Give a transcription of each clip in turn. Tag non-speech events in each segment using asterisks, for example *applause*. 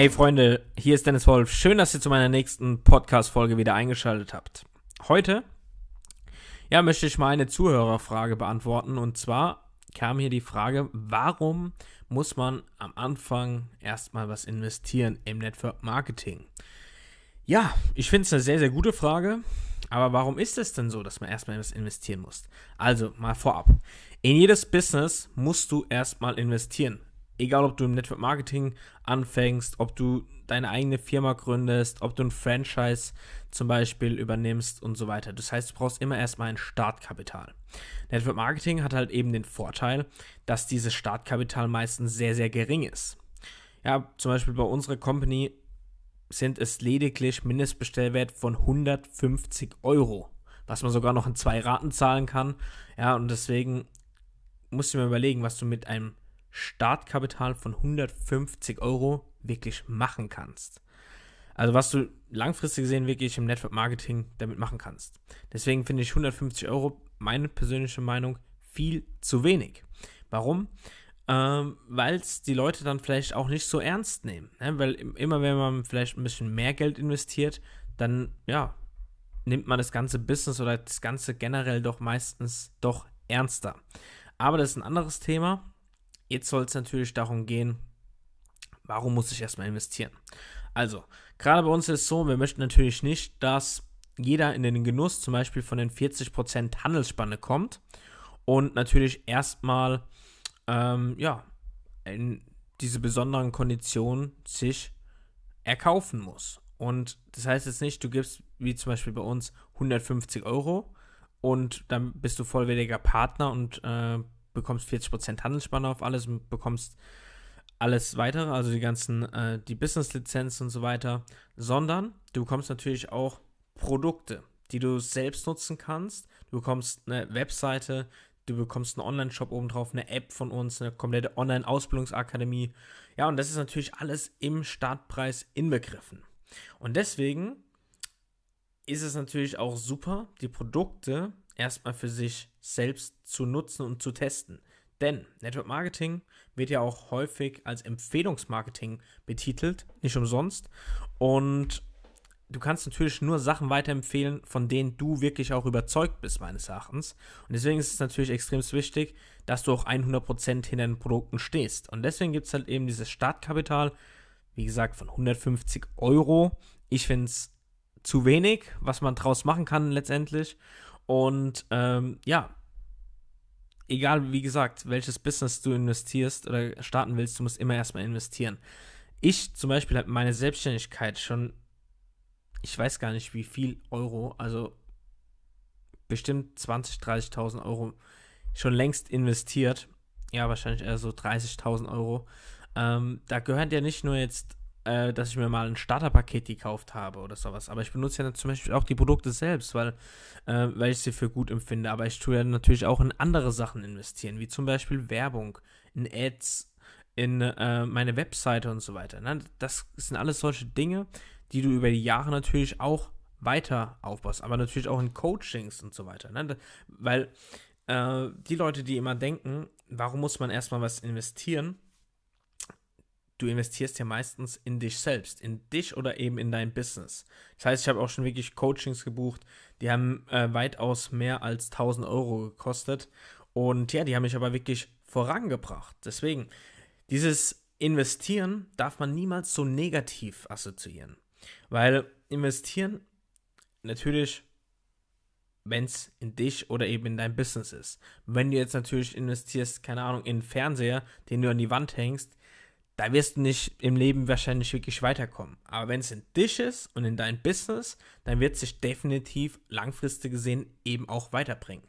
Hey Freunde, hier ist Dennis Wolf. Schön, dass ihr zu meiner nächsten Podcast-Folge wieder eingeschaltet habt. Heute, ja, möchte ich mal eine Zuhörerfrage beantworten. Und zwar kam hier die Frage, warum muss man am Anfang erstmal was investieren im Network Marketing? Ja, ich finde es eine sehr, sehr gute Frage. Aber warum ist es denn so, dass man erstmal was investieren muss? Also, mal vorab. In jedes Business musst du erstmal investieren. Egal, ob du im Network Marketing anfängst, ob du deine eigene Firma gründest, ob du ein Franchise zum Beispiel übernimmst und so weiter. Das heißt, du brauchst immer erstmal ein Startkapital. Network Marketing hat halt eben den Vorteil, dass dieses Startkapital meistens sehr, sehr gering ist. Ja, zum Beispiel bei unserer Company sind es lediglich Mindestbestellwert von 150 Euro, was man sogar noch in zwei Raten zahlen kann. Ja, und deswegen musst du mir überlegen, was du mit einem Startkapital von 150 Euro wirklich machen kannst. Also was du langfristig gesehen wirklich im Network Marketing damit machen kannst. Deswegen finde ich 150 Euro, meine persönliche Meinung, viel zu wenig. Warum? Ähm, Weil es die Leute dann vielleicht auch nicht so ernst nehmen. Ne? Weil immer wenn man vielleicht ein bisschen mehr Geld investiert, dann ja, nimmt man das ganze Business oder das Ganze generell doch meistens doch ernster. Aber das ist ein anderes Thema. Jetzt soll es natürlich darum gehen, warum muss ich erstmal investieren? Also, gerade bei uns ist es so, wir möchten natürlich nicht, dass jeder in den Genuss zum Beispiel von den 40% Handelsspanne kommt und natürlich erstmal, ähm, ja, in diese besonderen Konditionen sich erkaufen muss. Und das heißt jetzt nicht, du gibst, wie zum Beispiel bei uns, 150 Euro und dann bist du vollwertiger Partner und äh, bekommst 40% Handelsspanne auf alles und bekommst alles weitere, also die ganzen, äh, die Business-Lizenz und so weiter, sondern du bekommst natürlich auch Produkte, die du selbst nutzen kannst. Du bekommst eine Webseite, du bekommst einen Online-Shop obendrauf, eine App von uns, eine komplette Online-Ausbildungsakademie. Ja, und das ist natürlich alles im Startpreis inbegriffen. Und deswegen ist es natürlich auch super, die Produkte erstmal für sich selbst zu nutzen und zu testen. Denn Network Marketing wird ja auch häufig als Empfehlungsmarketing betitelt, nicht umsonst. Und du kannst natürlich nur Sachen weiterempfehlen, von denen du wirklich auch überzeugt bist, meines Erachtens. Und deswegen ist es natürlich extrem wichtig, dass du auch 100% hinter den Produkten stehst. Und deswegen gibt es halt eben dieses Startkapital, wie gesagt, von 150 Euro. Ich finde es zu wenig, was man draus machen kann letztendlich. Und ähm, ja, egal wie gesagt, welches Business du investierst oder starten willst, du musst immer erstmal investieren. Ich zum Beispiel habe meine Selbstständigkeit schon, ich weiß gar nicht wie viel Euro, also bestimmt 20, 30.000 Euro schon längst investiert. Ja, wahrscheinlich eher so 30.000 Euro. Ähm, da gehört ja nicht nur jetzt äh, dass ich mir mal ein Starterpaket gekauft habe oder sowas. Aber ich benutze ja zum Beispiel auch die Produkte selbst, weil, äh, weil ich sie für gut empfinde. Aber ich tue ja natürlich auch in andere Sachen investieren, wie zum Beispiel Werbung, in Ads, in äh, meine Webseite und so weiter. Ne? Das sind alles solche Dinge, die du über die Jahre natürlich auch weiter aufbaust, aber natürlich auch in Coachings und so weiter. Ne? Weil äh, die Leute, die immer denken, warum muss man erstmal was investieren, du investierst ja meistens in dich selbst, in dich oder eben in dein Business. Das heißt, ich habe auch schon wirklich Coachings gebucht, die haben äh, weitaus mehr als 1000 Euro gekostet. Und ja, die haben mich aber wirklich vorangebracht. Deswegen, dieses Investieren darf man niemals so negativ assoziieren. Weil investieren natürlich wenn es in dich oder eben in dein Business ist. Wenn du jetzt natürlich investierst, keine Ahnung, in einen Fernseher, den du an die Wand hängst, da wirst du nicht im Leben wahrscheinlich wirklich weiterkommen. Aber wenn es in dich ist und in dein Business, dann wird es sich definitiv langfristig gesehen eben auch weiterbringen.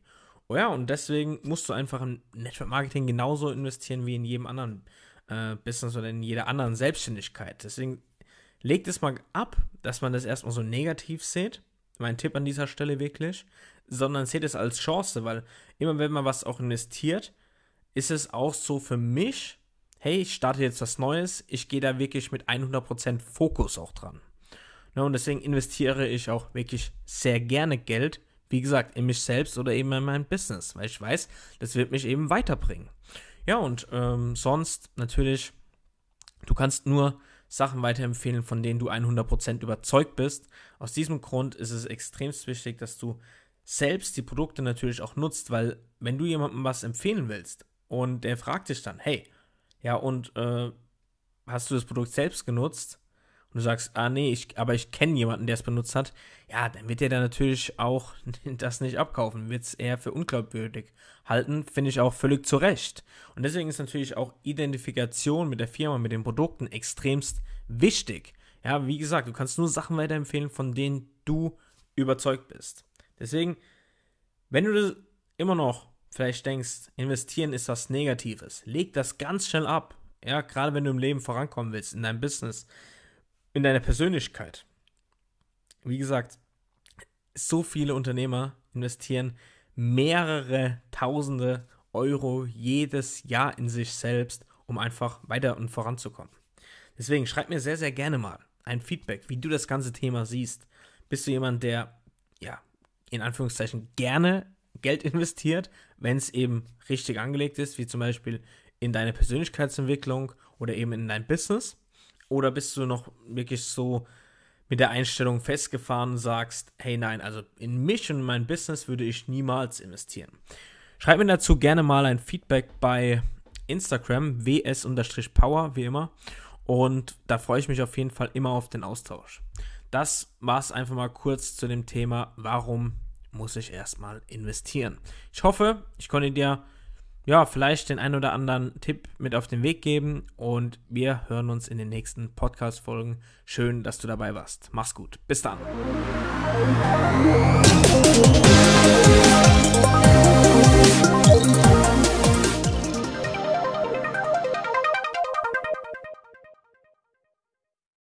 Oh ja, und deswegen musst du einfach in Network Marketing genauso investieren wie in jedem anderen äh, Business oder in jeder anderen Selbstständigkeit. Deswegen legt es mal ab, dass man das erstmal so negativ sieht. Mein Tipp an dieser Stelle wirklich, sondern seht es als Chance, weil immer wenn man was auch investiert, ist es auch so für mich hey, ich starte jetzt was Neues, ich gehe da wirklich mit 100% Fokus auch dran. Ja, und deswegen investiere ich auch wirklich sehr gerne Geld, wie gesagt, in mich selbst oder eben in mein Business, weil ich weiß, das wird mich eben weiterbringen. Ja, und ähm, sonst natürlich, du kannst nur Sachen weiterempfehlen, von denen du 100% überzeugt bist. Aus diesem Grund ist es extrem wichtig, dass du selbst die Produkte natürlich auch nutzt, weil wenn du jemandem was empfehlen willst und der fragt dich dann, hey, ja und äh, hast du das Produkt selbst genutzt? Und du sagst, ah nee, ich, aber ich kenne jemanden, der es benutzt hat, ja, dann wird der da natürlich auch *laughs* das nicht abkaufen, wird es eher für unglaubwürdig halten, finde ich auch völlig zu Recht. Und deswegen ist natürlich auch Identifikation mit der Firma, mit den Produkten extremst wichtig. Ja, wie gesagt, du kannst nur Sachen weiterempfehlen, von denen du überzeugt bist. Deswegen, wenn du immer noch vielleicht denkst, investieren ist was Negatives, leg das ganz schnell ab. Ja, gerade wenn du im Leben vorankommen willst, in deinem Business, in deiner Persönlichkeit. Wie gesagt, so viele Unternehmer investieren mehrere tausende Euro jedes Jahr in sich selbst, um einfach weiter und voranzukommen. Deswegen schreib mir sehr, sehr gerne mal ein Feedback, wie du das ganze Thema siehst. Bist du jemand, der, ja, in Anführungszeichen gerne Geld investiert, wenn es eben richtig angelegt ist, wie zum Beispiel in deine Persönlichkeitsentwicklung oder eben in dein Business? Oder bist du noch wirklich so mit der Einstellung festgefahren und sagst, hey nein, also in mich und mein Business würde ich niemals investieren? Schreib mir dazu gerne mal ein Feedback bei Instagram, ws-power, wie immer. Und da freue ich mich auf jeden Fall immer auf den Austausch. Das war es einfach mal kurz zu dem Thema, warum muss ich erstmal investieren. Ich hoffe, ich konnte dir ja, vielleicht den ein oder anderen Tipp mit auf den Weg geben und wir hören uns in den nächsten Podcast-Folgen. Schön, dass du dabei warst. Mach's gut. Bis dann.